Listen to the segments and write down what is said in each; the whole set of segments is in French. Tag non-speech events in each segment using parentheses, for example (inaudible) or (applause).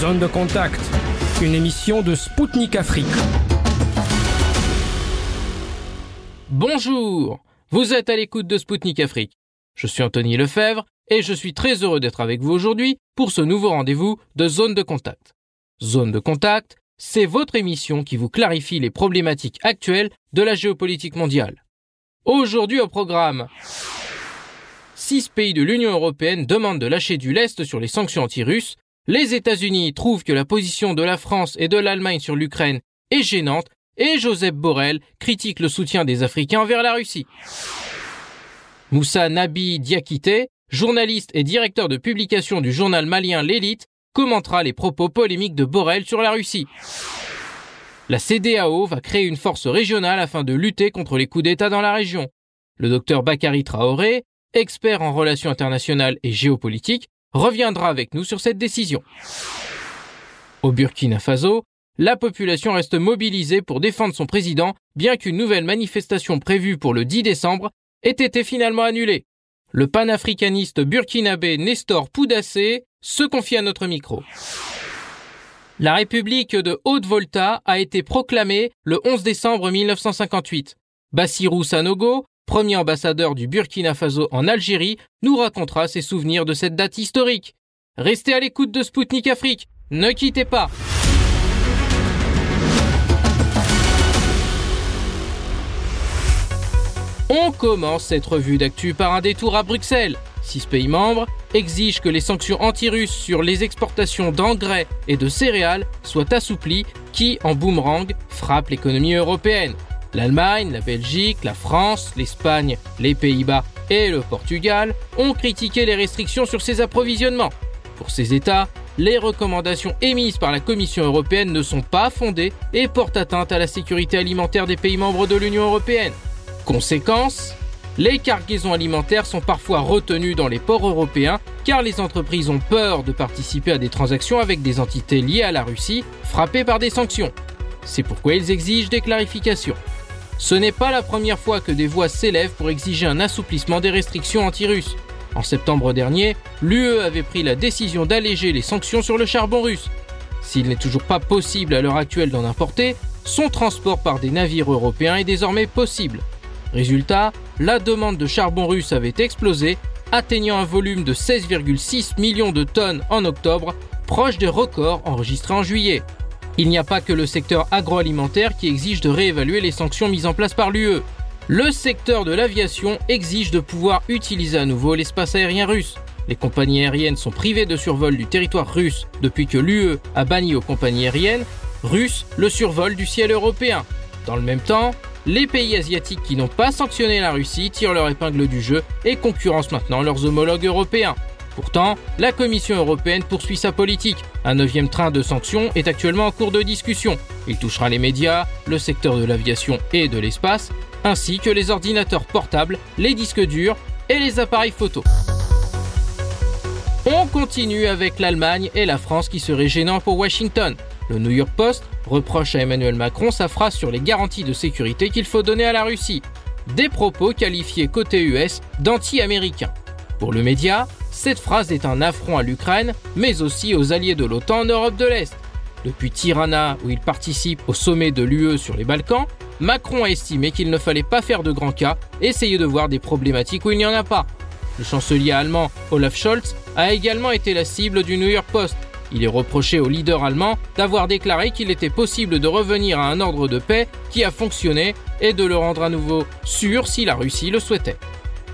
Zone de contact, une émission de Spoutnik Afrique. Bonjour, vous êtes à l'écoute de Spoutnik Afrique. Je suis Anthony Lefebvre et je suis très heureux d'être avec vous aujourd'hui pour ce nouveau rendez-vous de Zone de contact. Zone de contact, c'est votre émission qui vous clarifie les problématiques actuelles de la géopolitique mondiale. Aujourd'hui au programme, six pays de l'Union européenne demandent de lâcher du lest sur les sanctions anti-russes, les États-Unis trouvent que la position de la France et de l'Allemagne sur l'Ukraine est gênante et Joseph Borrell critique le soutien des Africains envers la Russie. Moussa Nabi Diakité, journaliste et directeur de publication du journal malien L'Élite, commentera les propos polémiques de Borrell sur la Russie. La CDAO va créer une force régionale afin de lutter contre les coups d'État dans la région. Le docteur Bakary Traoré, expert en relations internationales et géopolitique, reviendra avec nous sur cette décision. Au Burkina Faso, la population reste mobilisée pour défendre son président, bien qu'une nouvelle manifestation prévue pour le 10 décembre ait été finalement annulée. Le panafricaniste burkinabé Nestor Poudassé se confie à notre micro. La République de Haute-Volta a été proclamée le 11 décembre 1958. Bassirou Sanogo, premier ambassadeur du Burkina Faso en Algérie, nous racontera ses souvenirs de cette date historique. Restez à l'écoute de Spoutnik Afrique. Ne quittez pas. On commence cette revue d'actu par un détour à Bruxelles. Six pays membres exigent que les sanctions anti-russes sur les exportations d'engrais et de céréales soient assouplies qui, en boomerang, frappent l'économie européenne. L'Allemagne, la Belgique, la France, l'Espagne, les Pays-Bas et le Portugal ont critiqué les restrictions sur ces approvisionnements. Pour ces États, les recommandations émises par la Commission européenne ne sont pas fondées et portent atteinte à la sécurité alimentaire des pays membres de l'Union européenne. Conséquence, les cargaisons alimentaires sont parfois retenues dans les ports européens car les entreprises ont peur de participer à des transactions avec des entités liées à la Russie frappées par des sanctions. C'est pourquoi ils exigent des clarifications. Ce n'est pas la première fois que des voix s'élèvent pour exiger un assouplissement des restrictions anti-russes. En septembre dernier, l'UE avait pris la décision d'alléger les sanctions sur le charbon russe. S'il n'est toujours pas possible à l'heure actuelle d'en importer, son transport par des navires européens est désormais possible. Résultat, la demande de charbon russe avait explosé, atteignant un volume de 16,6 millions de tonnes en octobre, proche des records enregistrés en juillet. Il n'y a pas que le secteur agroalimentaire qui exige de réévaluer les sanctions mises en place par l'UE. Le secteur de l'aviation exige de pouvoir utiliser à nouveau l'espace aérien russe. Les compagnies aériennes sont privées de survol du territoire russe depuis que l'UE a banni aux compagnies aériennes russes le survol du ciel européen. Dans le même temps, les pays asiatiques qui n'ont pas sanctionné la Russie tirent leur épingle du jeu et concurrencent maintenant leurs homologues européens. Pourtant, la Commission européenne poursuit sa politique. Un neuvième train de sanctions est actuellement en cours de discussion. Il touchera les médias, le secteur de l'aviation et de l'espace, ainsi que les ordinateurs portables, les disques durs et les appareils photo. On continue avec l'Allemagne et la France qui seraient gênants pour Washington. Le New York Post reproche à Emmanuel Macron sa phrase sur les garanties de sécurité qu'il faut donner à la Russie. Des propos qualifiés côté US d'anti-américains. Pour le média, cette phrase est un affront à l'Ukraine, mais aussi aux alliés de l'OTAN en Europe de l'Est. Depuis Tirana, où il participe au sommet de l'UE sur les Balkans, Macron a estimé qu'il ne fallait pas faire de grands cas, essayer de voir des problématiques où il n'y en a pas. Le chancelier allemand Olaf Scholz a également été la cible du New York Post, il est reproché au leader allemand d'avoir déclaré qu'il était possible de revenir à un ordre de paix qui a fonctionné et de le rendre à nouveau sûr si la Russie le souhaitait.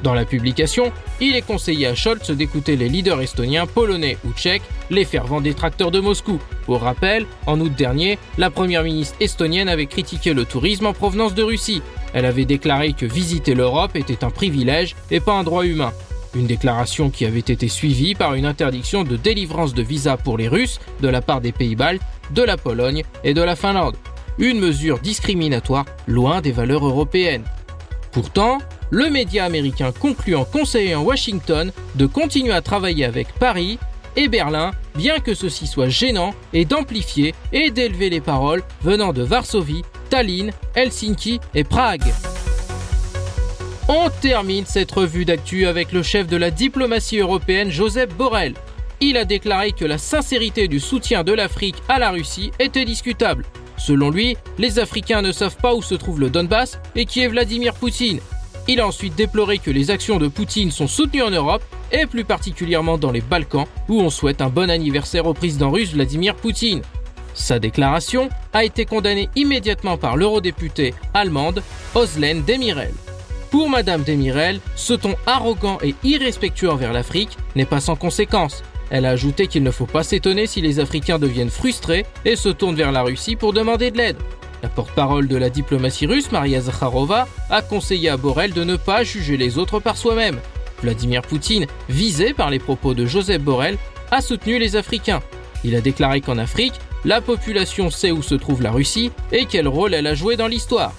Dans la publication, il est conseillé à Scholz d'écouter les leaders estoniens, polonais ou tchèques, les fervents détracteurs de Moscou. Pour rappel, en août dernier, la première ministre estonienne avait critiqué le tourisme en provenance de Russie. Elle avait déclaré que visiter l'Europe était un privilège et pas un droit humain. Une déclaration qui avait été suivie par une interdiction de délivrance de visas pour les Russes de la part des pays baltes, de la Pologne et de la Finlande. Une mesure discriminatoire loin des valeurs européennes. Pourtant, le média américain conclut en conseillant Washington de continuer à travailler avec Paris et Berlin, bien que ceci soit gênant, et d'amplifier et d'élever les paroles venant de Varsovie, Tallinn, Helsinki et Prague. On termine cette revue d'actu avec le chef de la diplomatie européenne, Joseph Borrell. il a déclaré que la sincérité du soutien de l'Afrique à la Russie était discutable. Selon lui, les Africains ne savent pas où se trouve le Donbass et qui est Vladimir Poutine. Il a ensuite déploré que les actions de Poutine sont soutenues en Europe et plus particulièrement dans les Balkans où on souhaite un bon anniversaire au président russe Vladimir Poutine. Sa déclaration a été condamnée immédiatement par l'eurodéputée allemande Oslène Demirel. Pour Madame Demirel, ce ton arrogant et irrespectueux envers l'Afrique n'est pas sans conséquence. Elle a ajouté qu'il ne faut pas s'étonner si les Africains deviennent frustrés et se tournent vers la Russie pour demander de l'aide. La porte-parole de la diplomatie russe, Maria Zakharova, a conseillé à Borrell de ne pas juger les autres par soi-même. Vladimir Poutine, visé par les propos de Joseph Borrell, a soutenu les Africains. Il a déclaré qu'en Afrique, la population sait où se trouve la Russie et quel rôle elle a joué dans l'histoire.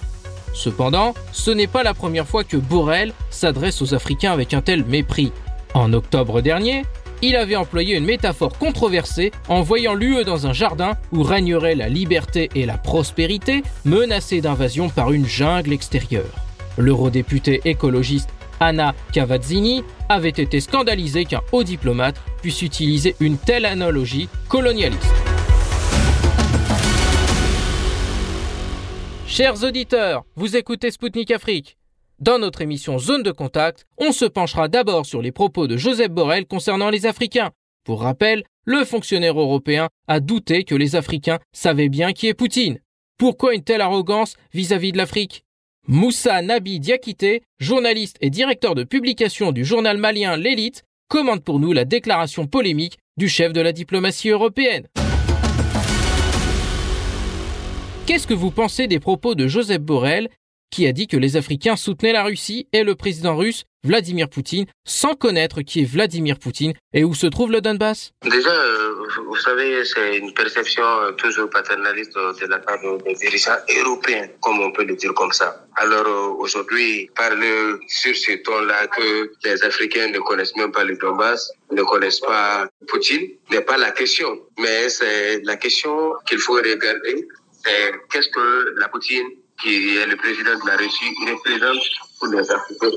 Cependant, ce n'est pas la première fois que Borrell s'adresse aux Africains avec un tel mépris. En octobre dernier, il avait employé une métaphore controversée en voyant l'UE dans un jardin où régnerait la liberté et la prospérité menacée d'invasion par une jungle extérieure. L'eurodéputé écologiste Anna Cavazzini avait été scandalisée qu'un haut diplomate puisse utiliser une telle analogie colonialiste. Chers auditeurs, vous écoutez Spoutnik Afrique. Dans notre émission Zone de contact, on se penchera d'abord sur les propos de Joseph Borrell concernant les Africains. Pour rappel, le fonctionnaire européen a douté que les Africains savaient bien qui est Poutine. Pourquoi une telle arrogance vis-à-vis de l'Afrique? Moussa Nabi Diakité, journaliste et directeur de publication du journal malien L'Élite, commente pour nous la déclaration polémique du chef de la diplomatie européenne. Qu'est-ce que vous pensez des propos de Joseph Borrell qui a dit que les Africains soutenaient la Russie et le président russe Vladimir Poutine sans connaître qui est Vladimir Poutine et où se trouve le Donbass Déjà, euh, vous savez, c'est une perception euh, toujours paternaliste de la part des dirigeants européens, comme on peut le dire comme ça. Alors euh, aujourd'hui, parler sur ce ton-là que les Africains ne connaissent même pas le Donbass, ne connaissent pas Poutine, n'est pas la question. Mais c'est la question qu'il faut regarder, qu'est-ce que la Poutine qui est le président de la Russie, représente pour les Africains.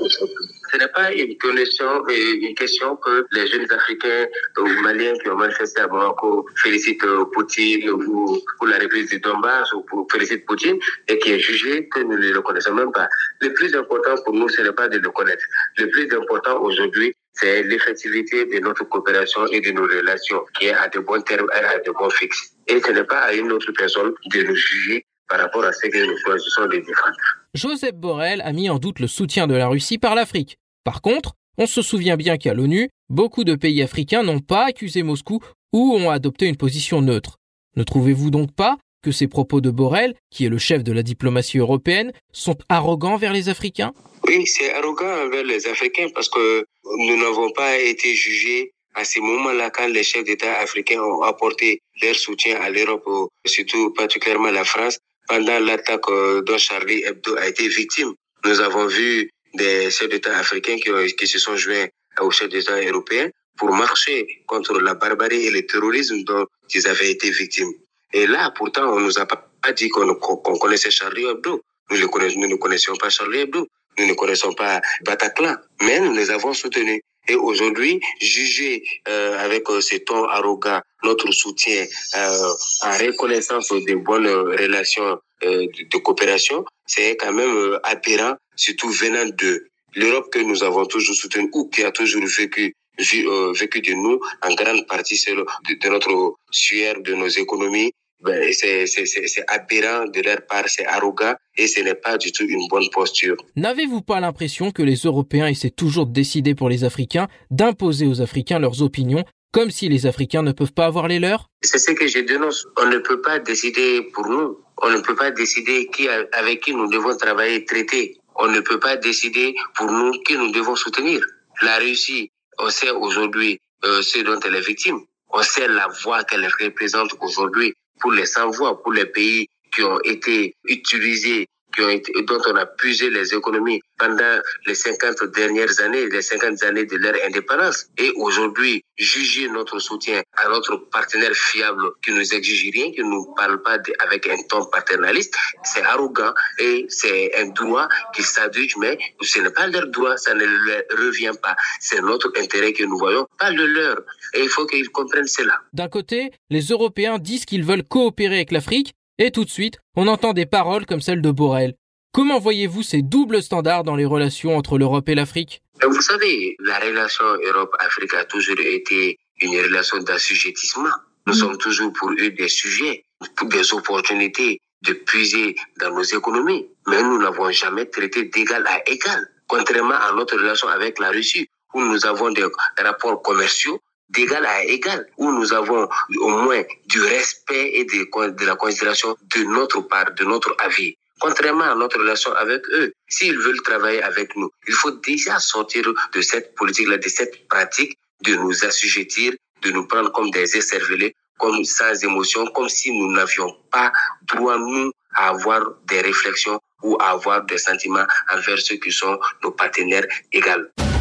Ce n'est pas une question, une question que les jeunes Africains ou Maliens qui ont manifesté à Bamako félicitent Poutine ou pour la reprise du Donbass ou pour féliciter Poutine et qui est jugé que nous ne le connaissons même pas. Le plus important pour nous, ce n'est pas de le connaître. Le plus important aujourd'hui, c'est l'effectivité de notre coopération et de nos relations qui est à de bons termes et à de bons fixes. Et ce n'est pas à une autre personne de nous juger par rapport à ce que nous choisissons des différents. Joseph Borrell a mis en doute le soutien de la Russie par l'Afrique. Par contre, on se souvient bien qu'à l'ONU, beaucoup de pays africains n'ont pas accusé Moscou ou ont adopté une position neutre. Ne trouvez-vous donc pas que ces propos de Borrell, qui est le chef de la diplomatie européenne, sont arrogants vers les Africains? Oui, c'est arrogant envers les Africains parce que nous n'avons pas été jugés à ce moment-là quand les chefs d'État africains ont apporté leur soutien à l'Europe, surtout particulièrement la France, pendant l'attaque euh, dont Charlie Hebdo a été victime. Nous avons vu des chefs d'État africains qui, se sont joints aux chefs d'État européens pour marcher contre la barbarie et le terrorisme dont ils avaient été victimes. Et là, pourtant, on nous a pas dit qu'on connaissait Charlie Hebdo. Nous ne connaissions pas Charlie Hebdo. Nous ne connaissons pas Bataclan. Mais nous les avons soutenus. Et aujourd'hui, juger euh, avec euh, ces tons arrogants notre soutien euh, en reconnaissance des bonnes relations euh, de, coopération, c'est quand même euh, aberrant, surtout venant de l'Europe que nous avons toujours soutenue ou qui a toujours vécu vécu de nous en grande partie de, de notre sueur, de nos économies, ben, c'est aberrant de leur part, c'est arrogant et ce n'est pas du tout une bonne posture. N'avez-vous pas l'impression que les Européens essaient toujours de décider pour les Africains, d'imposer aux Africains leurs opinions, comme si les Africains ne peuvent pas avoir les leurs? C'est ce que je dénonce. On ne peut pas décider pour nous. On ne peut pas décider qui, avec qui nous devons travailler traiter. On ne peut pas décider pour nous qui nous devons soutenir. La Russie, on sait aujourd'hui euh, ce dont elle est victime. On sait la voix qu'elle représente aujourd'hui pour les sans-voix, pour les pays qui ont été utilisés, qui dont on a puisé les économies pendant les 50 dernières années, les 50 années de leur indépendance. Et aujourd'hui, juger notre soutien à notre partenaire fiable qui nous exige rien, qui ne nous parle pas avec un ton paternaliste, c'est arrogant et c'est un droit qu'ils s'adjugent, mais ce n'est pas leur droit, ça ne leur revient pas. C'est notre intérêt que nous voyons, pas le leur. Et il faut qu'ils comprennent cela. D'un côté, les Européens disent qu'ils veulent coopérer avec l'Afrique, et tout de suite, on entend des paroles comme celles de Borrell. Comment voyez-vous ces doubles standards dans les relations entre l'Europe et l'Afrique? Vous savez, la relation Europe-Afrique a toujours été une relation d'assujettissement. Nous mm. sommes toujours pour eux des sujets, pour des opportunités de puiser dans nos économies. Mais nous n'avons jamais traité d'égal à égal, contrairement à notre relation avec la Russie, où nous avons des rapports commerciaux d'égal à égal, où nous avons au moins du respect et de, la considération de notre part, de notre avis. Contrairement à notre relation avec eux, s'ils veulent travailler avec nous, il faut déjà sortir de cette politique-là, de cette pratique de nous assujettir, de nous prendre comme des écervelés, comme sans émotion, comme si nous n'avions pas droit, nous, à avoir des réflexions ou à avoir des sentiments envers ceux qui sont nos partenaires égaux.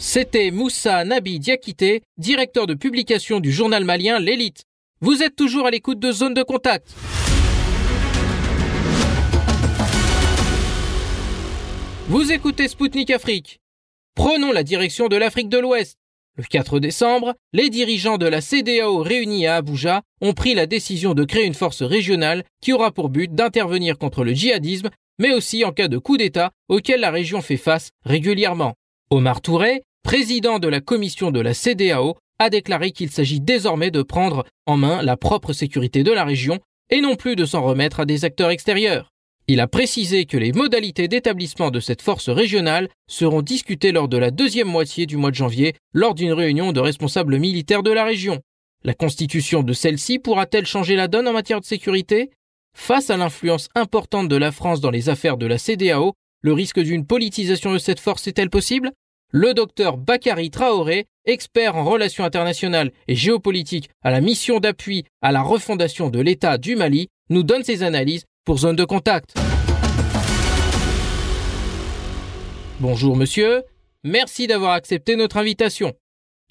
C'était Moussa Nabi Diakité, directeur de publication du journal malien L'Élite. Vous êtes toujours à l'écoute de Zone de Contact. Vous écoutez Spoutnik Afrique. Prenons la direction de l'Afrique de l'Ouest. Le 4 décembre, les dirigeants de la CDAO réunis à Abuja ont pris la décision de créer une force régionale qui aura pour but d'intervenir contre le djihadisme, mais aussi en cas de coup d'État auquel la région fait face régulièrement. Omar Touré, président de la commission de la CDAO, a déclaré qu'il s'agit désormais de prendre en main la propre sécurité de la région et non plus de s'en remettre à des acteurs extérieurs. Il a précisé que les modalités d'établissement de cette force régionale seront discutées lors de la deuxième moitié du mois de janvier lors d'une réunion de responsables militaires de la région. La constitution de celle-ci pourra-t-elle changer la donne en matière de sécurité? Face à l'influence importante de la France dans les affaires de la CDAO, le risque d'une politisation de cette force est-elle possible? Le docteur Bakary Traoré, expert en relations internationales et géopolitique à la mission d'appui à la refondation de l'État du Mali, nous donne ses analyses pour Zone de Contact. Bonjour monsieur, merci d'avoir accepté notre invitation.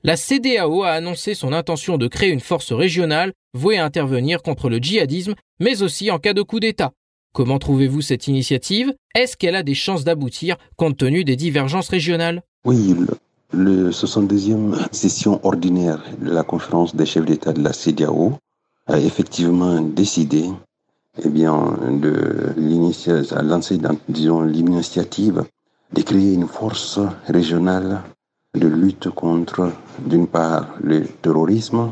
La CDAO a annoncé son intention de créer une force régionale vouée à intervenir contre le djihadisme, mais aussi en cas de coup d'État. Comment trouvez-vous cette initiative? Est-ce qu'elle a des chances d'aboutir compte tenu des divergences régionales? Oui, le, 72e session ordinaire de la conférence des chefs d'État de la CDAO a effectivement décidé eh bien, de disons, l'initiative de créer une force régionale de lutte contre, d'une part, le terrorisme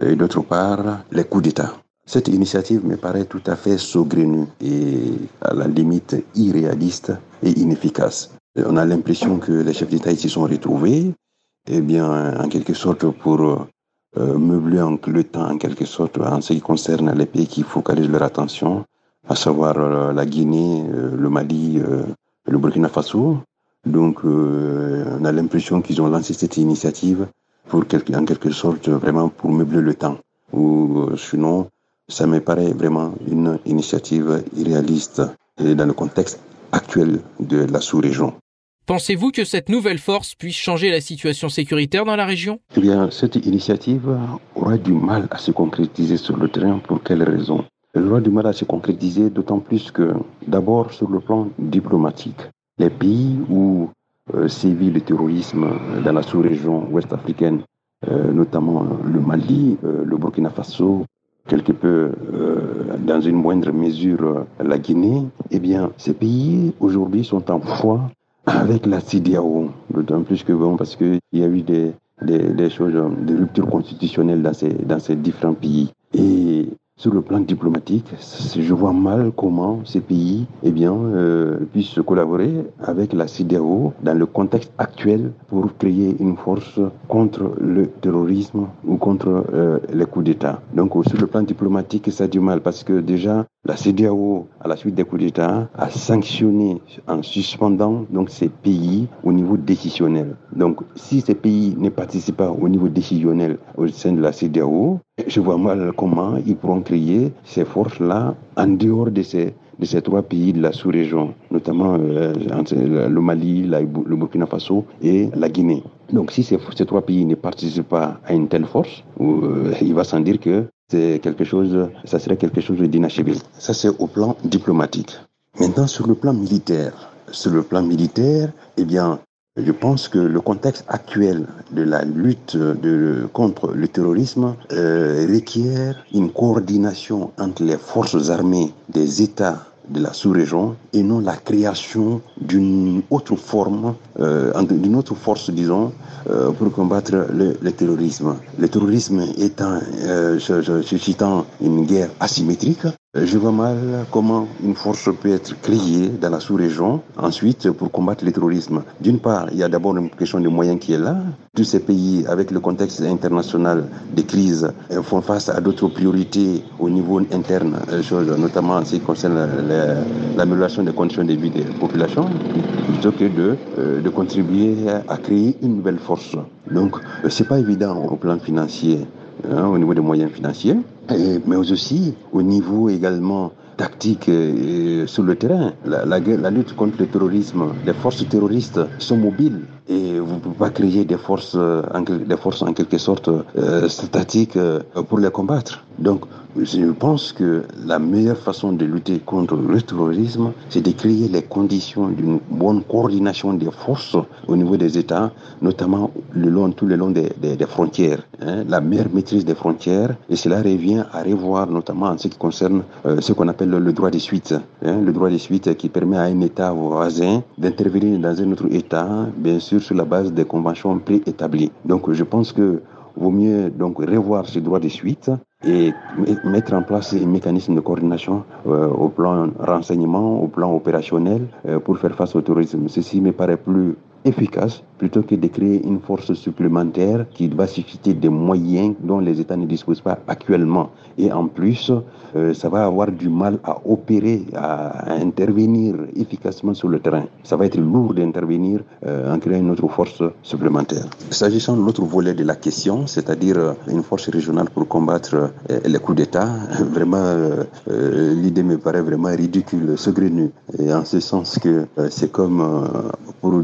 et d'autre part, les coups d'État. Cette initiative me paraît tout à fait saugrenue et à la limite irréaliste et inefficace. On a l'impression que les chefs d'État s'y sont retrouvés, eh bien, en quelque sorte pour euh, meubler le temps en quelque sorte en ce qui concerne les pays qui focalisent leur attention, à savoir euh, la Guinée, euh, le Mali, le Burkina Faso. Donc on a l'impression qu'ils ont lancé cette initiative pour en quelque sorte vraiment pour meubler le temps. Ou sinon, ça me paraît vraiment une initiative irréaliste dans le contexte actuel de la sous-région. Pensez-vous que cette nouvelle force puisse changer la situation sécuritaire dans la région? Eh bien, cette initiative aura du mal à se concrétiser sur le terrain. Pour quelles raisons Elle aura du mal à se concrétiser d'autant plus que, d'abord, sur le plan diplomatique, les pays où euh, sévit le terrorisme dans la sous-région ouest africaine, euh, notamment le Mali, euh, le Burkina Faso, quelque peu dans une moindre mesure la Guinée, eh bien, ces pays aujourd'hui sont en foi avec la CDAO, d'autant plus que bon, parce qu'il y a eu des, des, choses, des ruptures constitutionnelles dans ces, dans ces différents pays. Et sur le plan diplomatique, je vois mal comment ces pays eh bien, euh, puissent collaborer avec la CDAO dans le contexte actuel pour créer une force contre le terrorisme ou contre euh, les coups d'État. Donc sur le plan diplomatique, ça a du mal parce que déjà, La CDAO, à la suite des coups d'État, a sanctionné en suspendant donc ces pays au niveau décisionnel. Donc, si ces pays ne participent pas au niveau décisionnel au sein de la CDAO, je vois mal comment ils pourront créer ces forces-là en dehors de ces de trois pays de la sous-région, notamment euh, le Mali, le Burkina Faso et la Guinée. Donc si ces, ces trois pays ne participent pas à une telle force, euh, il va sans dire que c'est quelque chose, ça serait quelque chose. Ça c'est au plan diplomatique. Maintenant sur le plan militaire, sur le plan militaire, eh bien, je pense que le contexte actuel de la lutte de, contre le terrorisme euh, requiert une coordination entre les forces armées des États de la sous-région et non la création d'une autre forme, euh, d'une autre force, disons, euh, pour combattre le, le, terrorisme. Le terrorisme étant euh, suscitant une guerre asymétrique, je vois mal comment une force peut être créée dans la sous-région, ensuite pour combattre le terrorisme. D'une part, il y a d'abord une question de moyens qui est là. Tous ces pays, avec le contexte international des crises, euh, font face à d'autres priorités au niveau interne, euh, notamment en ce qui concerne l'amélioration des conditions de vie des populations, plutôt que de, de contribuer à créer une nouvelle force. Donc, c'est pas évident au plan financier, hein, au niveau des moyens financiers mais aussi au niveau également tactique euh, sur le terrain. La, la, la, lutte contre le terrorisme, les forces terroristes sont mobiles et vous ne pouvez pas créer des forces, euh, en, des forces en quelque sorte euh, statiques euh, pour les combattre. Donc, je pense que la meilleure façon de lutter contre le terrorisme, c'est de créer les conditions d'une bonne coordination des forces au niveau des États, notamment le long, tout le long des, frontières. Hein, la meilleure maîtrise des frontières, et cela revient à revoir notamment en ce qui concerne euh, ce qu'on appelle le droit de suite. Hein, le droit de suite qui permet à un État voisin d'intervenir dans un autre État, bien sûr sur la base des conventions préétablies. Donc je pense que vaut mieux donc revoir ce droit de suite et mettre en place un mécanisme de coordination euh, au plan renseignement, au plan opérationnel euh, pour faire face au terrorisme. Ceci me paraît plus efficace plutôt que de créer une force supplémentaire qui va susciter des moyens dont les États ne disposent pas actuellement. Et en plus, euh, ça va avoir du mal à opérer, à, intervenir efficacement sur le terrain. Ça va être lourd d'intervenir euh, en créant une autre force supplémentaire. S'agissant de l'autre volet de la question, c'est-à-dire euh, une force régionale pour combattre les coups d'État, (laughs) vraiment, l'idée me paraît vraiment ridicule, saugrenue. Et en ce sens que c'est comme pour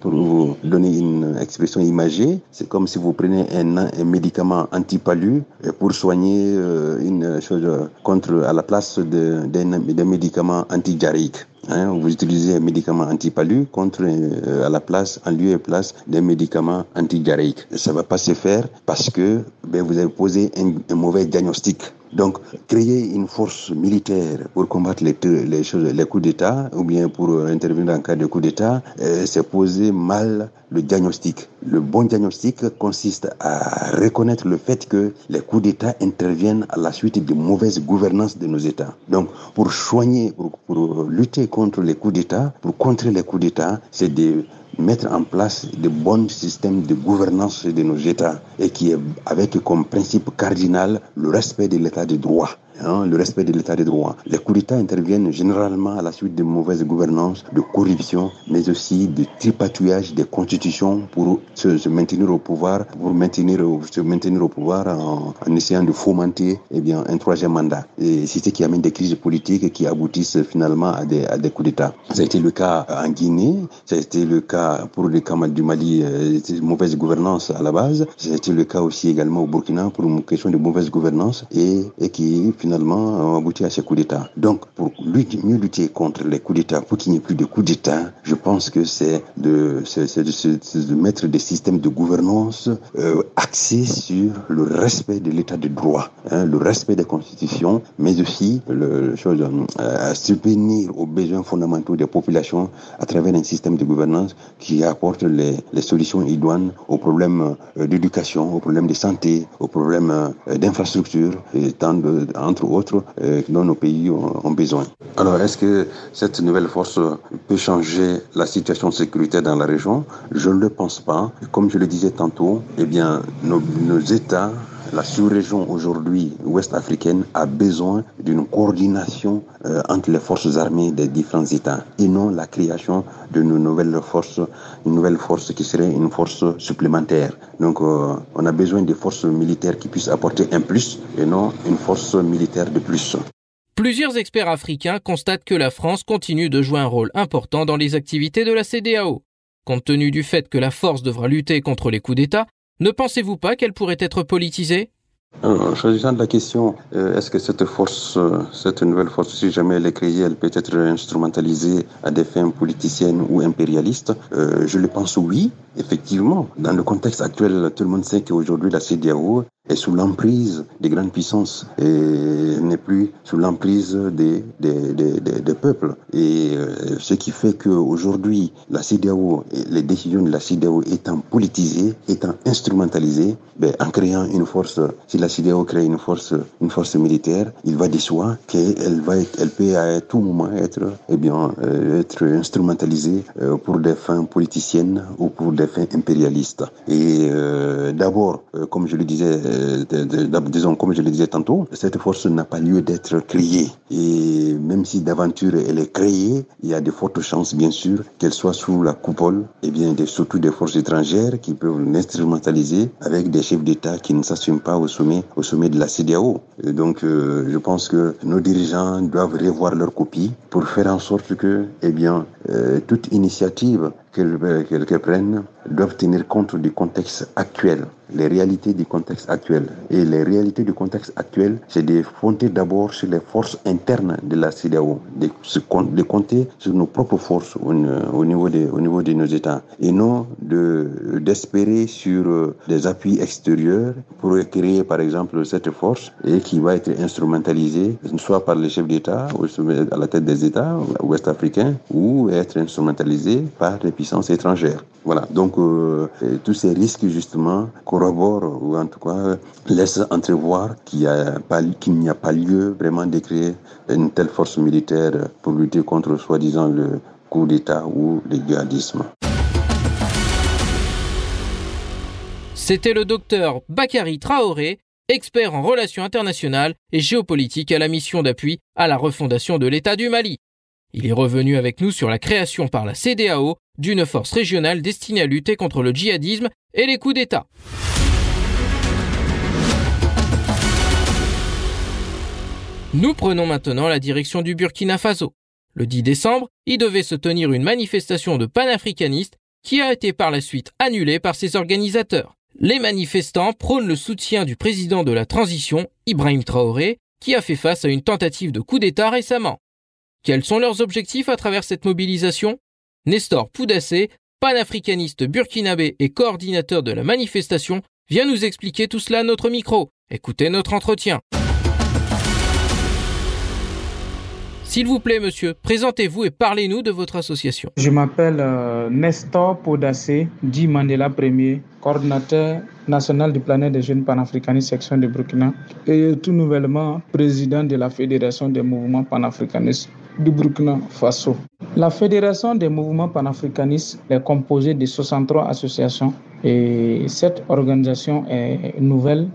pour vous une expression imagée, c'est comme si vous prenez un, un médicament antipalu pour soigner une chose contre à la place d'un médicament antidiarrhéique. Hein, vous utilisez un médicament antipalu contre euh, à la place, en lieu et place d'un médicament antidiarrhéique. Ça va pas se faire parce que ben, vous avez posé un mauvais diagnostic. Donc, créer une force militaire pour combattre les, les, choses, les coups d'État ou bien pour intervenir en cas de coup d'État, euh, c'est poser mal le diagnostic. Le bon diagnostic consiste à reconnaître le fait que les coups d'État interviennent à la suite de mauvaise gouvernance de nos États. Donc, pour soigner, pour lutter contre les coups d'État, pour contrer les coups d'État, c'est de mettre en place de bons systèmes de gouvernance de nos États et qui est avec comme principe cardinal le respect de l'état de droit. Hein, le respect de l'état de droit. Les coups d'État interviennent généralement à la suite de mauvaise gouvernance, de corruption, mais aussi de tripatouillage des constitutions pour se, maintenir au pouvoir, pour maintenir, se maintenir au pouvoir en, essayant de fomenter eh bien, un troisième mandat. Et c'est ce qui amène des crises politiques qui aboutissent finalement à des, coups d'État. Ça a été le cas en Guinée, ça a été le cas pour le cas du Mali, euh, mauvaise gouvernance à la base, ça a été le cas aussi également au Burkina pour une question de mauvaise gouvernance et, et qui finalement ont abouti à ces coups d'État. Donc, pour mieux lutter contre les coups d'État, pour qu'il n'y ait plus de coups d'État, je pense que c'est de, mettre des systèmes de gouvernance euh, axés sur le respect de l'état de droit, hein, le respect des constitutions, mais aussi le, chose, euh, subvenir aux besoins fondamentaux des populations à travers un système de gouvernance qui apporte les, solutions idoines aux problèmes euh, d'éducation, aux problèmes de santé, aux problèmes euh, d'infrastructure, tant de, autres, euh, dont nos pays ont, besoin. Alors, est-ce que cette nouvelle force peut changer la situation sécuritaire dans la région? Je ne le pense pas. Comme je le disais tantôt, eh bien, nos États la sous-région aujourd'hui ouest africaine a besoin d'une coordination euh, entre les forces armées des différents États et non la création d'une nouvelle force, une nouvelle force qui serait une force supplémentaire. Donc euh, on a besoin de forces militaires qui puissent apporter un plus et non une force militaire de plus. Plusieurs experts africains constatent que la France continue de jouer un rôle important dans les activités de la CDAO. Compte tenu du fait que la force devra lutter contre les coups d'État, ne pensez-vous pas qu'elle pourrait être politisée? Euh, Choisissant de la question, euh, est-ce que cette force, euh, cette nouvelle force, si jamais elle est créée, elle peut être instrumentalisée à des fins politiciennes ou impérialistes? Je le pense oui, effectivement. Dans le contexte actuel, tout le monde sait qu'aujourd'hui la CDAO est sous l'emprise des grandes puissances et n'est plus sous l'emprise des, des, des, peuples. Et euh, ce qui fait qu'aujourd'hui, la CDAO, les décisions de la CDAO étant politisées, étant instrumentalisées, ben, en créant une force, si la CDAO crée une force, une force militaire, il va de soi qu'elle va, elle peut à tout moment être, eh bien, euh, être instrumentalisée euh, pour des fins politiciennes ou pour des fins impérialistes. Et d'abord, comme je le disais, disons, comme je le disais tantôt, cette force n'a pas lieu d'être créée. Et même si d'aventure elle est créée, il y a de fortes chances, bien sûr, qu'elle soit sous la coupole, et bien surtout des forces étrangères qui peuvent l'instrumentaliser avec des chefs d'État qui ne s'assument pas au sommet, au sommet de la CDAO. donc, euh, je pense que nos dirigeants doivent revoir leur copie pour faire en sorte que, eh bien, euh, toute initiative qu'elles prennent doivent tenir compte du contexte actuel, les réalités du contexte actuel. Et les réalités du contexte actuel, c'est de compter d'abord sur les forces internes de la CDAO, de, compter sur nos propres forces au, niveau, de, au niveau de nos États, et non d'espérer sur euh, des appuis extérieurs pour créer par exemple cette force et qui va être instrumentalisée soit par les chefs d'État à la tête des États ouest africains ou être instrumentalisée par les puissances étrangères. Voilà, donc euh, tous ces risques justement corroborent ou en tout cas laissent entrevoir qu'il n'y a, pas lieu vraiment de créer une telle force militaire pour lutter contre soi-disant le coup d'État ou le djihadisme. C'était le docteur Bakary Traoré, expert en relations internationales et géopolitique à la mission d'appui à la refondation de l'État du Mali. Il est revenu avec nous sur la création par la CDAO d'une force régionale destinée à lutter contre le djihadisme et les coups d'État. Nous prenons maintenant la direction du Burkina Faso. Le 10 décembre, il devait se tenir une manifestation de panafricanistes qui a été par la suite annulée par ses organisateurs. Les manifestants prônent le soutien du président de la transition, Ibrahim Traoré, qui a fait face à une tentative de coup d'État récemment. Quels sont leurs objectifs à travers cette mobilisation? Nestor Poudassé, panafricaniste burkinabé et coordinateur de la manifestation, vient nous expliquer tout cela à notre micro. Écoutez notre entretien. S'il vous plaît, monsieur, présentez-vous et parlez-nous de votre association. Je m'appelle euh, Nestor Podassé, dit Mandela Premier, coordinateur national du planète des jeunes panafricanistes section de Burkina et tout nouvellement président de la Fédération des mouvements panafricanistes du Burkina Faso. La Fédération des mouvements panafricanistes est composée de 63 associations et cette organisation est nouvelle.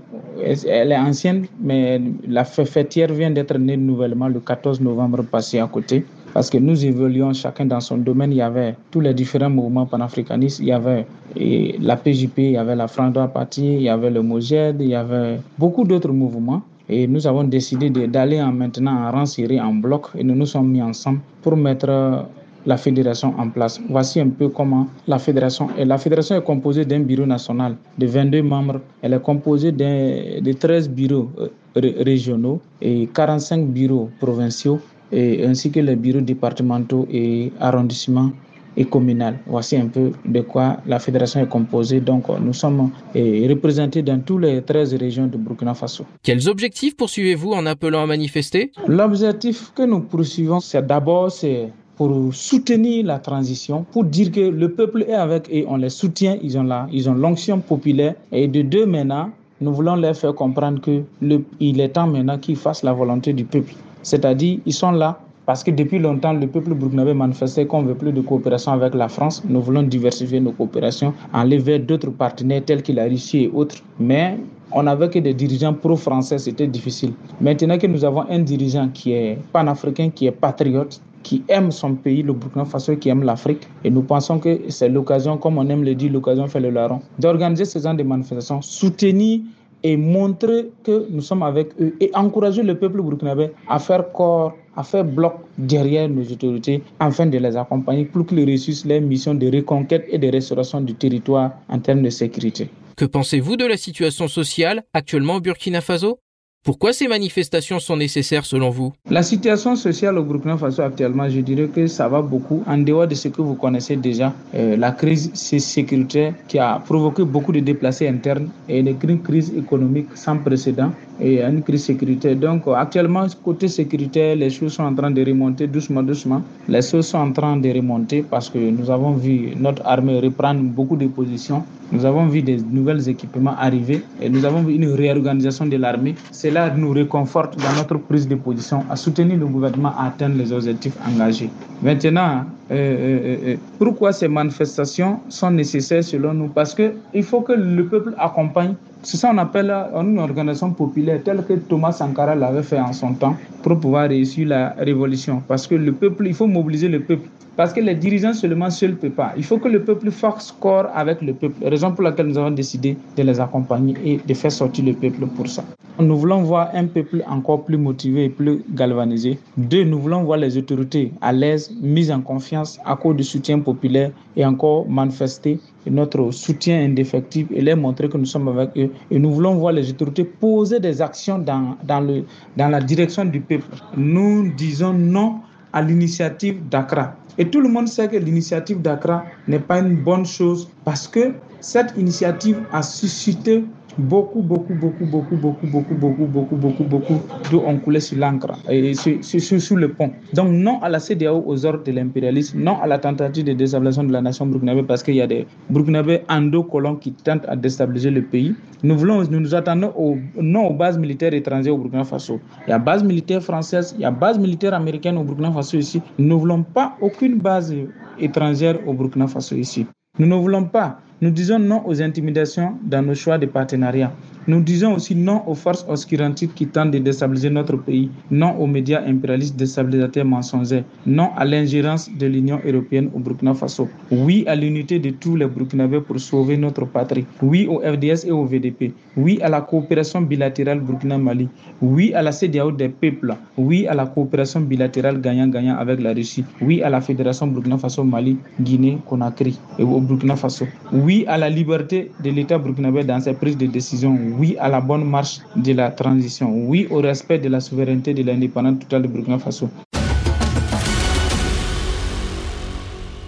Elle est ancienne, mais la fêtière vient d'être née nouvellement le 14 novembre passé à côté. Parce que nous évoluons chacun dans son domaine. Il y avait tous les différents mouvements panafricanistes. Il y avait la PJP, il y avait la Frandra Party, il y avait le MOGED, il y avait beaucoup d'autres mouvements. Et nous avons décidé d'aller maintenant en rang en bloc, et nous nous sommes mis ensemble pour mettre la fédération en place. Voici un peu comment la fédération est. La fédération est composée d'un bureau national de 22 membres. Elle est composée de 13 bureaux euh, régionaux et 45 bureaux provinciaux, ainsi que les bureaux départementaux et arrondissements et communal. Voici un peu de quoi la fédération est composée. Donc, nous sommes eh, représentés dans toutes les 13 régions de Burkina Faso. Quels objectifs poursuivez-vous en appelant à manifester? L'objectif que nous poursuivons, c'est d'abord c'est pour soutenir la transition, pour dire que le peuple est avec et on les soutient, ils ont ils ont l'onction populaire. Et de deux maintenant, nous voulons leur faire comprendre que le, il est temps maintenant qu'ils fassent la volonté du peuple. C'est-à-dire, ils sont là parce que depuis longtemps, le peuple burkinabé manifestait qu'on ne veut plus de coopération avec la France. Nous voulons diversifier nos coopérations, aller vers d'autres partenaires tels que la Russie et autres. Mais on avait que des dirigeants pro-français, c'était difficile. Maintenant que nous avons un dirigeant qui est panafricain, qui est patriote, qui aime son pays, le Burkina Faso, qui aime l'Afrique. Et nous pensons que c'est l'occasion, comme on aime le dire, l'occasion fait le larron, d'organiser ce genre de manifestations, soutenir et montrer que nous sommes avec eux et encourager le peuple burkinabé à faire corps, à faire bloc derrière nos autorités afin de les accompagner pour qu'ils réussissent leur mission de reconquête et de restauration du territoire en termes de sécurité. Que pensez-vous de la situation sociale actuellement au Burkina Faso? Pourquoi ces manifestations sont nécessaires selon vous? La situation sociale au Burkina Faso actuellement, je dirais que ça va beaucoup en dehors de ce que vous connaissez déjà. Euh, la crise sécuritaire qui a provoqué beaucoup de déplacés internes et une crise économique sans précédent et une crise sécuritaire. Donc actuellement, côté sécuritaire, les choses sont en train de remonter doucement, doucement. Les choses sont en train de remonter parce que nous avons vu notre armée reprendre beaucoup de positions. Nous avons vu des nouveaux équipements arriver et nous avons vu une réorganisation de l'armée. Cela nous réconforte dans notre prise de position à soutenir le gouvernement à atteindre les objectifs engagés. Maintenant, euh, euh, euh, pourquoi ces manifestations sont nécessaires selon nous? Parce qu'il faut que le peuple accompagne c'est ça qu'on appelle une organisation populaire telle que Thomas Sankara l'avait fait en son temps pour pouvoir réussir la révolution. Parce que le peuple, il faut mobiliser le peuple. Parce que les dirigeants seulement seuls ne peuvent pas. Il faut que le peuple fasse corps avec le peuple. Raison pour laquelle nous avons décidé de les accompagner et de faire sortir le peuple pour ça. Nous voulons voir un peuple encore plus motivé et plus galvanisé. Deux, nous voulons voir les autorités à l'aise, mises en confiance à cause du soutien populaire et encore manifester notre soutien indéfectible et leur montrer que nous sommes avec eux. Et nous voulons voir les autorités poser des actions dans, dans, le, dans la direction du peuple. Nous disons non à l'initiative d'Accra. Et tout le monde sait que l'initiative d'Accra n'est pas une bonne chose parce que cette initiative a suscité beaucoup, beaucoup, beaucoup, beaucoup, beaucoup, beaucoup, beaucoup, beaucoup, beaucoup, beaucoup d'eau ont coulé sur l'encre et sur, sur, le pont. Donc non à la CDAO aux ordres de l'impérialisme, non à la tentative de déstabilisation de la nation burkinabé parce qu'il y a des Burkinabés endo-colons qui tentent à déstabiliser le pays. Nous voulons, nous nous attendons au, non aux bases militaires étrangères au Burkina Faso. Il y a base militaire française, il y a base militaire américaine au Burkina Faso ici. Nous ne voulons pas aucune base étrangère au Burkina Faso ici. Nous ne voulons pas nous disons non aux intimidations dans nos choix de partenariat. Nous disons aussi non aux forces obscurantistes qui tentent de déstabiliser notre pays, non aux médias impérialistes déstabilisateurs mensongers, non à l'ingérence de l'Union européenne au Burkina Faso, oui à l'unité de tous les Burkinabés pour sauver notre patrie, oui au FDS et au VDP, oui à la coopération bilatérale Burkina-Mali, oui à la CDAO des peuples, oui à la coopération bilatérale gagnant-gagnant avec la Russie, oui à la Fédération Burkina Faso-Mali, Guinée, Conakry et au Burkina Faso, oui à la liberté de l'État burkinabé dans ses prises de décision, oui à la bonne marche de la transition, oui au respect de la souveraineté de l'indépendance totale de Burkina Faso.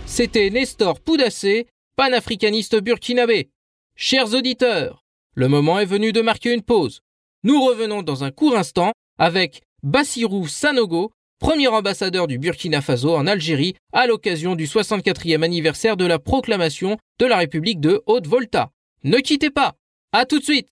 C'était Nestor Poudassé, panafricaniste burkinabé. Chers auditeurs, le moment est venu de marquer une pause. Nous revenons dans un court instant avec Bassirou Sanogo, premier ambassadeur du Burkina Faso en Algérie à l'occasion du 64e anniversaire de la proclamation de la République de Haute-Volta. Ne quittez pas. À tout de suite.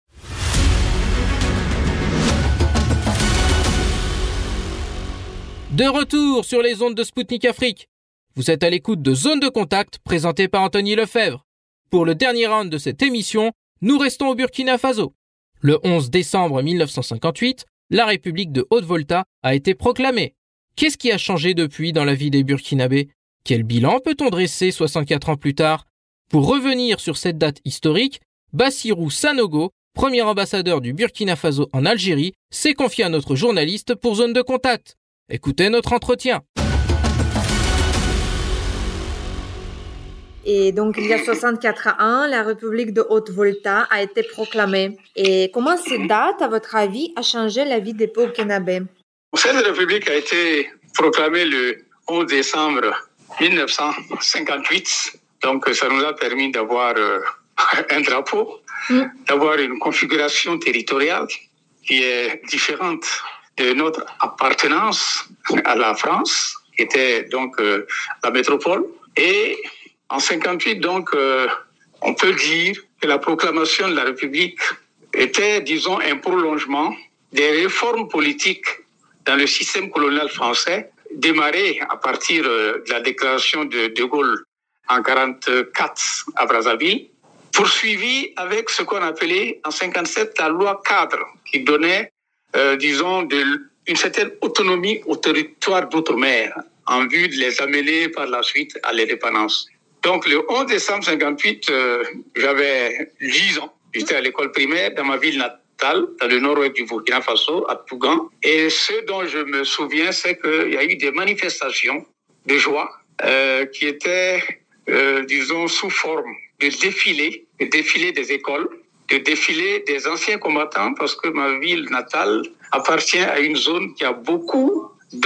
De retour sur les ondes de Spoutnik Afrique. Vous êtes à l'écoute de Zone de Contact présentée par Anthony Lefebvre. Pour le dernier round de cette émission, nous restons au Burkina Faso. Le 11 décembre 1958, la République de Haute-Volta a été proclamée. Qu'est-ce qui a changé depuis dans la vie des Burkinabés? Quel bilan peut-on dresser 64 ans plus tard? Pour revenir sur cette date historique, Bassirou Sanogo, premier ambassadeur du Burkina Faso en Algérie, s'est confié à notre journaliste pour Zone de Contact. Écoutez notre entretien. Et donc, il y a 64 ans, la République de Haute-Volta a été proclamée. Et comment cette date, à votre avis, a changé la vie des Burkinabés? Cette République a été proclamée le 11 décembre 1958. Donc, ça nous a permis d'avoir euh, (laughs) un drapeau, mm. d'avoir une configuration territoriale qui est différente de notre appartenance à la France, qui était donc euh, la métropole. Et en 58, donc, euh, on peut dire que la proclamation de la République était, disons, un prolongement des réformes politiques dans le système colonial français démarrées à partir euh, de la déclaration de De Gaulle en 44 à Brazzaville poursuivi avec ce qu'on appelait en 57 la loi cadre, qui donnait, euh, disons, de, une certaine autonomie au territoire d'outre-mer en vue de les amener par la suite à l'indépendance. Donc le 11 décembre 58, euh, j'avais 10 ans. J'étais à l'école primaire dans ma ville natale, dans le nord-ouest du Burkina Faso, à Tougan. Et ce dont je me souviens, c'est qu'il y a eu des manifestations de joie euh, qui étaient, euh, disons, sous forme de défilés, de défilés des écoles, de défilés des anciens combattants, parce que ma ville natale appartient à une zone qui a beaucoup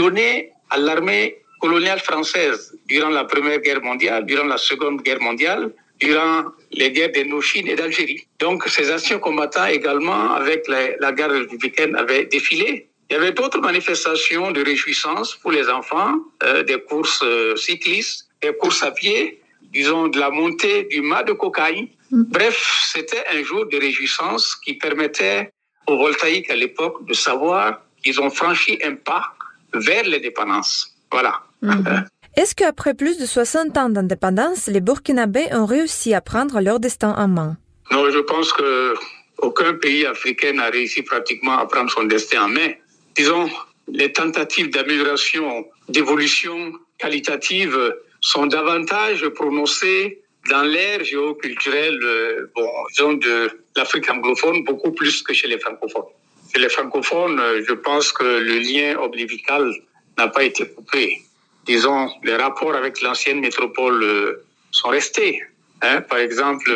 donné à l'armée coloniale française durant la Première Guerre mondiale, durant la Seconde Guerre mondiale, durant les guerres d'Indochine et d'Algérie. Donc ces anciens combattants également, avec la, la guerre républicaine, avaient défilé. Il y avait d'autres manifestations de réjouissance pour les enfants, euh, des courses euh, cyclistes, des courses à pied, disons de la montée du mât de cocaïne. Bref, c'était un jour de réjouissance qui permettait aux voltaïques à l'époque de savoir qu'ils ont franchi un pas vers l'indépendance. Voilà. Mhm. (laughs) Est-ce qu'après plus de 60 ans d'indépendance, les Burkinabés ont réussi à prendre leur destin en main? Non, je pense que aucun pays africain n'a réussi pratiquement à prendre son destin en main. Disons, les tentatives d'amélioration, d'évolution qualitative sont davantage prononcées dans l'ère géoculturelle, euh, bon, disons, de l'Afrique anglophone, beaucoup plus que chez les francophones. Chez les francophones, euh, je pense que le lien ombilical n'a pas été coupé disons, les rapports avec l'ancienne métropole euh, sont restés. Hein. Par exemple,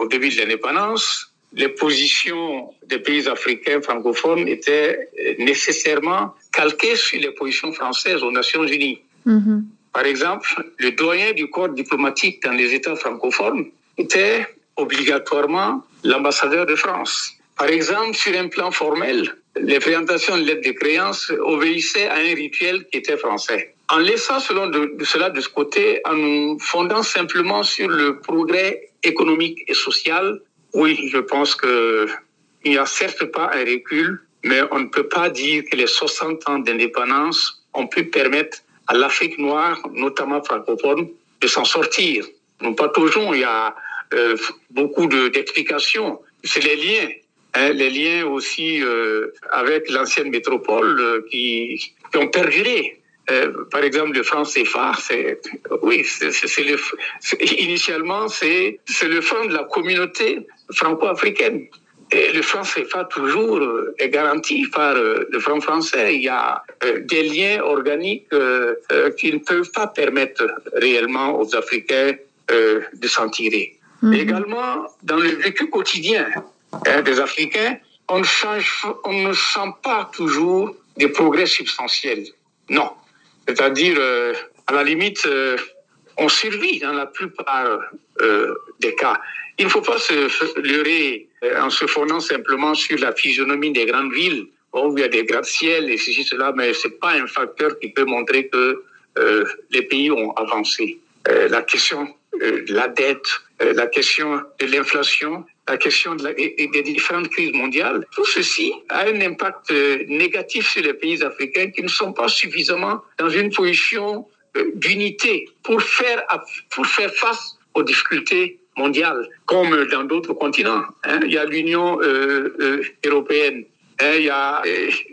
au début de l'indépendance, les positions des pays africains francophones étaient nécessairement calquées sur les positions françaises aux Nations Unies. Mm-hmm. Par exemple, le doyen du corps diplomatique dans les États francophones était obligatoirement l'ambassadeur de France. Par exemple, sur un plan formel, les présentations de lettres de créance obéissaient à un rituel qui était français. En laissant cela de ce côté, en nous fondant simplement sur le progrès économique et social, oui, je pense que il n'y a certes pas un recul, mais on ne peut pas dire que les 60 ans d'indépendance ont pu permettre à l'Afrique noire, notamment francophone, de s'en sortir. Non pas toujours, il y a euh, beaucoup d'explications. C'est les liens, hein, les liens aussi euh, avec l'ancienne métropole euh, qui, ont perduré. Par exemple, le franc CFA, c'est, oui, c'est, le, initialement, c'est, le franc de la communauté franco-africaine. Et le franc CFA toujours euh, est garanti par euh, le franc français. Il y a des liens organiques qui ne peuvent pas permettre réellement aux Africains de s'en tirer. Mhm. Également, dans le vécu quotidien hein, des Africains, on change, on ne sent pas toujours des progrès substantiels. Non, c'est-à-dire, euh, à la limite, euh, on survit dans la plupart euh, des cas. Il ne faut pas se leurrer en se fondant simplement sur la physionomie des grandes villes, où il y a des gratte-ciels et ceci, cela, mais ce n'est pas un facteur qui peut montrer que les pays ont avancé. la question de la dette, la question de l'inflation, la question de la, des différentes crises mondiales, tout ceci a un impact euh, négatif sur les pays africains qui ne sont pas suffisamment dans une position euh, d'unité pour faire, pour faire face aux difficultés mondiales, comme dans d'autres continents. Hein. Il y a l'Union euh, européenne, hein. il y a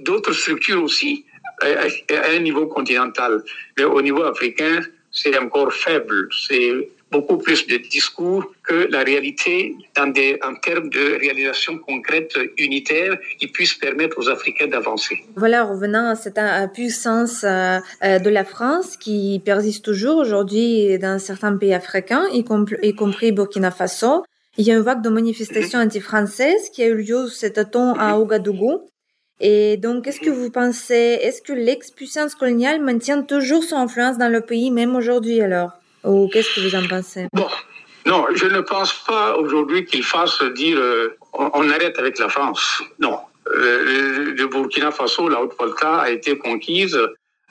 d'autres structures aussi à un niveau continental. Mais au niveau africain, c'est encore faible. C'est beaucoup plus de discours que la réalité dans des, en termes de réalisation concrète unitaire qui puisse permettre aux Africains d'avancer. Voilà, revenant à cette puissance euh, euh, de la France qui persiste toujours aujourd'hui dans certains pays africains, y, y compris Burkina Faso. Il y a une vague de manifestations anti-françaises qui a eu lieu cet automne à Ouagadougou. Et donc, qu'est-ce que vous pensez? Est-ce que l'ex-puissance coloniale maintient toujours son influence dans le pays, même aujourd'hui alors? Ou qu'est-ce que vous en pensez? Bon, non, je ne pense pas aujourd'hui qu'il fasse dire euh, on, arrête avec la France. Non. Euh, le Burkina Faso, la Haute-Volta, a été conquise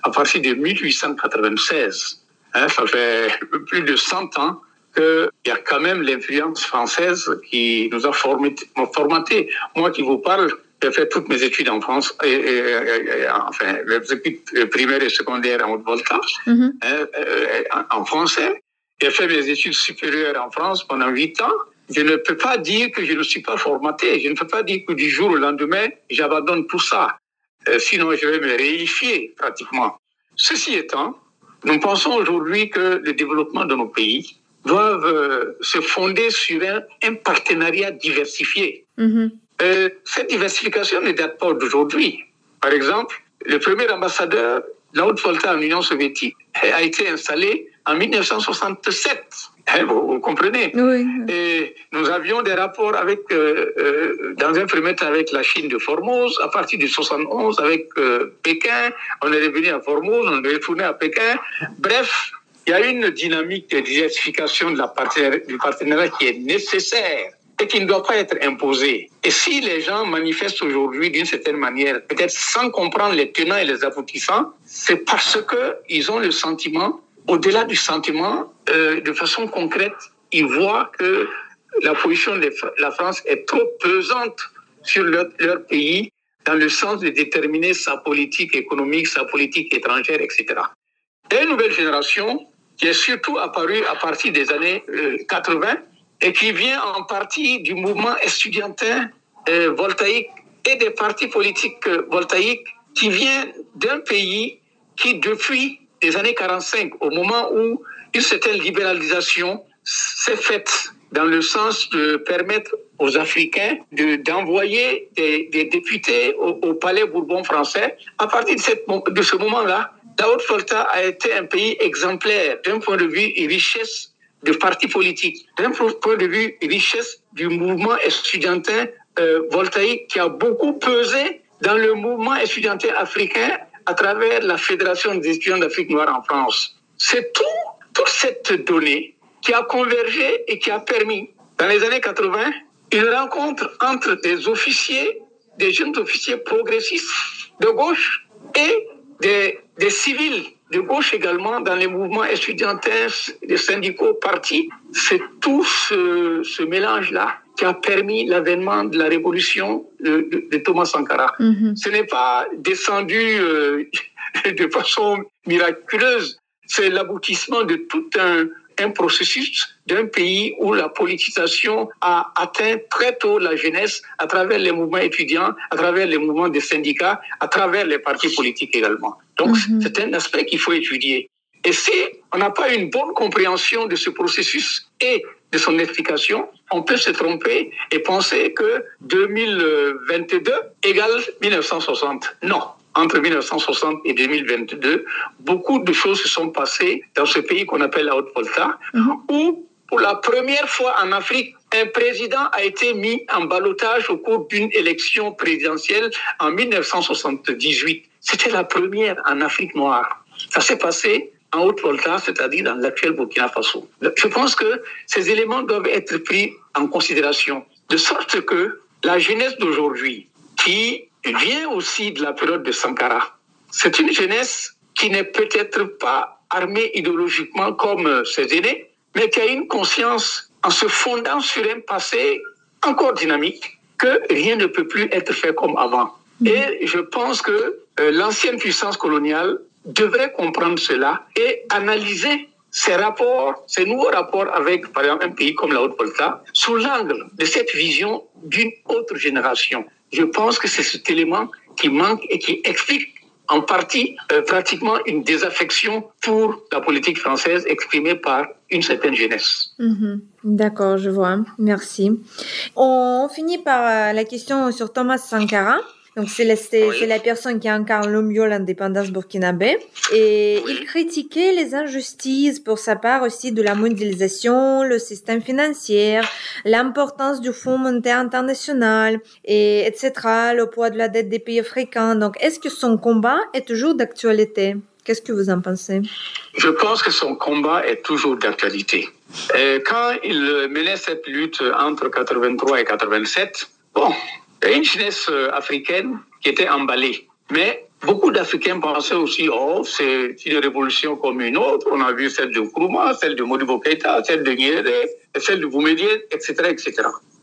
à partir de 1896. Hein, ça fait plus de 100 ans qu'il y a quand même l'influence française qui nous a formaté. Moi qui vous parle, j'ai fait toutes mes études en France, et, enfin, les études primaires et secondaires en Haute-Volta, mm -hmm. en français. J'ai fait mes études supérieures en France pendant huit ans. je ne peux pas dire que je ne suis pas formaté. Je ne peux pas dire que du jour au lendemain, j'abandonne tout ça. Euh, sinon, je vais me réifier pratiquement. Ceci étant, nous pensons aujourd'hui que le développement de nos pays doivent euh, se fonder sur un, un partenariat diversifié. Mhm. Euh, cette diversification ne date pas d'aujourd'hui. Par exemple, le premier ambassadeur de la Haute-Volta en Union soviétique a été installé en 1967. Hein, vous, vous comprenez? Oui. Et nous avions des rapports avec, euh, euh, dans un premier temps avec la Chine de Formose, à partir de 71 avec euh, Pékin, on est revenu à Formose, on est retourné à Pékin. Bref, il y a une dynamique de diversification de la partenariat, du partenariat qui est nécessaire et qui ne doit pas être imposée. Et si les gens manifestent aujourd'hui d'une certaine manière, peut-être sans comprendre les tenants et les aboutissants, c'est parce que ils ont le sentiment, au-delà du sentiment, euh, de façon concrète, ils voient que la position de la France est trop pesante sur leur, pays dans le sens de déterminer sa politique économique, sa politique étrangère, etc. Et une nouvelle génération qui est surtout apparue à partir des années euh, 80 et qui vient en partie du mouvement estudiantin euh, voltaïque et des partis politiques euh, voltaïques qui vient d'un pays qui, depuis les années 45, au moment où une certaine libéralisation s'est faite dans le sens de permettre aux Africains de- d'envoyer des, des députés au, palais Bourbon français. À partir de, cette de ce moment-là, la Haute-Volta a été un pays exemplaire d'un point de vue richesse de partis politiques, d'un point de vue richesse du mouvement estudiantin euh, voltaïque qui a beaucoup pesé dans le mouvement estudiantin africain à travers la Fédération des étudiants d'Afrique noire en France. C'est tout, toute cette donnée qui a convergé et qui a permis, dans les années 80, une rencontre entre des officiers, des jeunes officiers progressistes de gauche et des, des civils de gauche également dans les mouvements estudiantins, les syndicaux, partis. C'est tout ce, ce mélange-là qui a permis l'avènement de la révolution de, de- de Thomas Sankara. Mhm. Ce n'est pas descendu euh, (laughs) de façon miraculeuse, c'est l'aboutissement de tout un, un processus d'un pays où la politisation a atteint très tôt la jeunesse à travers les mouvements étudiants, à travers les mouvements des syndicats, à travers les partis politiques également. Donc Mhm. c'est un aspect qu'il faut étudier. Et si on n'a pas une bonne compréhension de ce processus et de son explication, on peut se tromper et penser que 2022 égale 1960. Non. Entre 1960 et 2022, beaucoup de choses se sont passées dans ce pays qu'on appelle la Haute-Volta, où pour la première fois en Afrique, un président a été mis en balotage au cours d'une élection présidentielle en 1978. C'était la première en Afrique noire. Ça s'est passé en Haute-Volta, c'est-à-dire dans l'actuel Burkina Faso. Je pense que ces éléments doivent être pris en considération, de sorte que la jeunesse d'aujourd'hui, qui vient aussi de la période de Sankara, c'est une jeunesse qui n'est peut-être pas armée idéologiquement comme euh, ses aînés, mais qui a une conscience en se fondant sur un passé encore dynamique, que rien ne peut plus être fait comme avant. Et je pense que euh, l'ancienne puissance coloniale devrait comprendre cela et analyser ces rapports, ces nouveaux rapports avec, par exemple, un pays comme la Haute-Volta, sous l'angle de cette vision d'une autre génération. Je pense que c'est cet élément qui manque et qui explique en partie euh, pratiquement une désaffection pour la politique française exprimée par une certaine jeunesse. Mhm. D'accord, je vois. Merci. On finit par euh, la question sur Thomas Sankara. Donc c'est la, Oui. personne qui incarne le mieux l'indépendance burkinabé. Et Oui. il critiquait les injustices pour sa part aussi de la mondialisation, le système financier, l'importance du Fonds monétaire international, et etc., le poids de la dette des pays africains. Donc est-ce que son combat est toujours d'actualité? Qu'est-ce que vous en pensez? Je pense que son combat est toujours d'actualité. Quand il menait cette lutte entre 83 et 87, bon, il y a une jeunesse euh, africaine qui était emballée. Mais beaucoup d'Africains pensaient aussi, oh, c'est une révolution comme une autre. On a vu celle de Nkrumah, celle de Modibo celle de Nyerere, celle de Boumediene, etc., etc.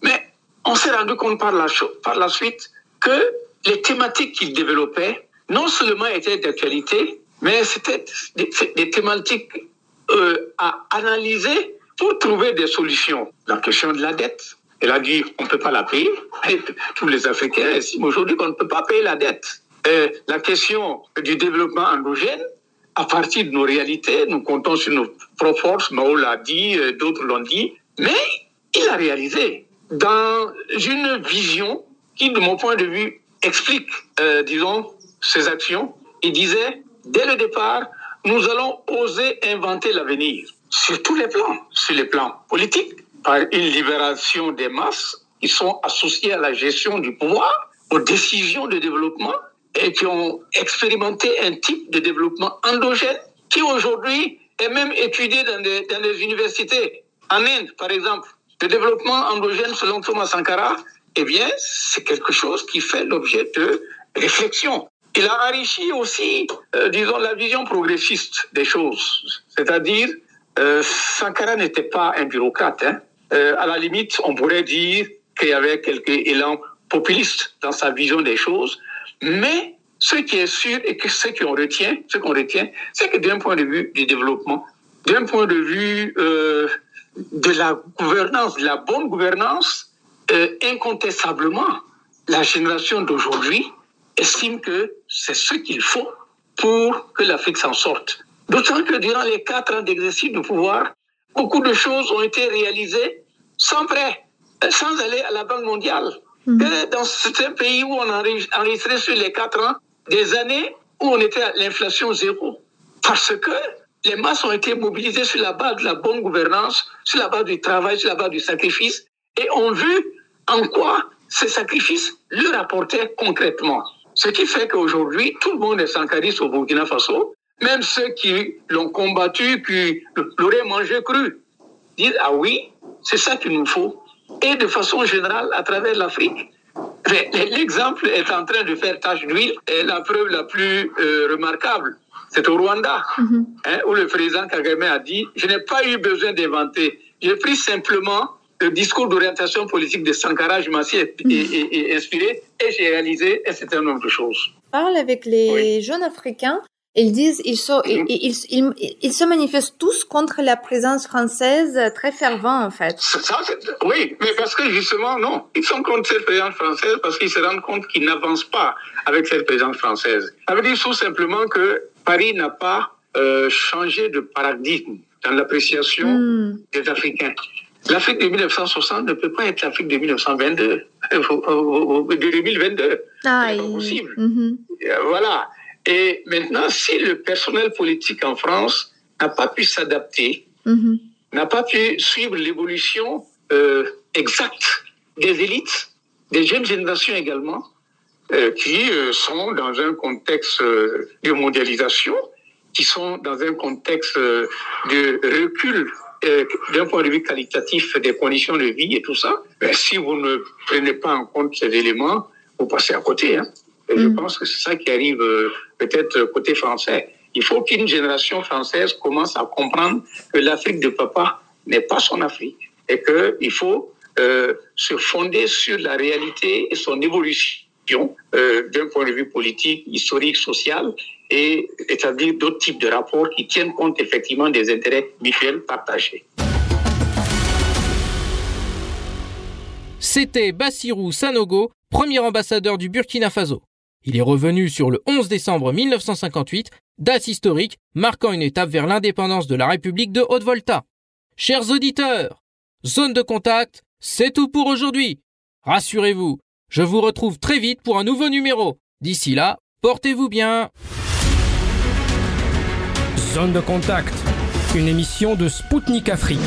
Mais on s'est rendu compte par la suite que les thématiques qu'il développait non seulement étaient d'actualité, mais c'était des, thématiques euh, à analyser pour trouver des solutions. La question de la dette. Elle a dit on ne peut pas la payer. tous les Africains estiment aujourd'hui qu'on ne peut pas payer la dette. la question du développement endogène, à partir de nos réalités, nous comptons sur nos propres forces. Mao l'a dit, euh, d'autres l'ont dit, mais il a réalisé dans une vision qui, de mon point de vue, explique, euh, disons, ses actions. Il disait, dès le départ, nous allons oser inventer l'avenir sur tous les plans, sur les plans politiques, par une libération des masses qui sont associées à la gestion du pouvoir, aux décisions de développement et qui ont expérimenté un type de développement endogène qui aujourd'hui est même étudié dans des, dans des universités. En Inde, par exemple, le développement endogène selon Thomas Sankara, eh bien, c'est quelque chose qui fait l'objet de réflexion. Il a enrichi aussi, euh, disons, la vision progressiste des choses. C'est-à-dire, euh, Sankara n'était pas un bureaucrate. Hein. Euh, à la limite, on pourrait dire qu'il y avait quelques élans populistes dans sa vision des choses, mais ce qui est sûr et que ce qu'on retient, ce qu'on retient, c'est que d'un point de vue du développement, d'un point de vue euh, de la gouvernance, de la bonne gouvernance, euh, incontestablement, la génération d'aujourd'hui estime que c'est ce qu'il faut pour que l'Afrique s'en sorte. D'autant que durant les quatre ans d'exercice du pouvoir, beaucoup de choses ont été réalisées sans prêt, sans aller à la Banque mondiale. Mm. Que dans certains pays où on a enregistré sur les quatre ans des années où on était à l'inflation zéro. Parce que les masses ont été mobilisées sur la base de la bonne gouvernance, sur la base du travail, sur la base du sacrifice, et ont vu en quoi ces sacrifices leur apportaient concrètement. Ce qui fait qu'aujourd'hui, tout le monde est sankariste au Burkina Faso, même ceux qui l'ont combattu, qui l'auraient mangé cru, disent, ah oui, c'est ça qu'il nous faut et de façon générale à travers l'Afrique. L'exemple est en train de faire tache d'huile et la preuve la plus euh, remarquable, c'est au Rwanda, mhm. hein, où le président Kagame a dit Je n'ai pas eu besoin d'inventer. J'ai pris simplement le discours d'orientation politique de Sankara, je m'en suis mhm. inspiré et j'ai réalisé un certain nombre de choses. Parle avec les jeunes africains ils disent, ils, sont, ils, ils, ils, se manifestent tous contre la présence française très fervent, en fait. Ça, oui, mais parce que justement, non. Ils sont contre cette présence française parce qu'ils se rendent compte qu'ils n'avancent pas avec cette présence française. Ça veut dire tout simplement que Paris n'a pas euh, changé de paradigme dans l'appréciation hmm. des Africains. L'Afrique de 1960 ne peut pas être l'Afrique de 1922, (laughs) de 2022. Ah, c'est pas possible. Mm-hmm. Voilà. Et maintenant, si le personnel politique en France n'a pas pu s'adapter, mhm. n'a pas pu suivre l'évolution euh, exacte des élites, des jeunes générations également, euh, qui euh, sont dans un contexte euh, de mondialisation, qui sont dans un contexte euh, de recul d'un point de vue qualitatif des conditions de vie et tout ça, ben, si vous ne prenez pas en compte ces éléments, vous passez à côté. Hein. Et je mm. pense que c'est ça qui arrive euh, peut-être côté français. Il faut qu'une génération française commence à comprendre que l'Afrique de papa n'est pas son Afrique et qu'il faut euh, se fonder sur la réalité et son évolution euh, d'un point de vue politique, historique, social et établir d'autres types de rapports qui tiennent compte effectivement des intérêts mutuels partagés. C'était Bassirou Sanogo, premier ambassadeur du Burkina Faso. Il est revenu sur le 11 décembre 1958, date historique marquant une étape vers l'indépendance de la République de Haute-Volta. Chers auditeurs, zone de contact, c'est tout pour aujourd'hui. Rassurez-vous, je vous retrouve très vite pour un nouveau numéro. D'ici là, portez-vous bien. Zone de contact, une émission de Spoutnik Afrique.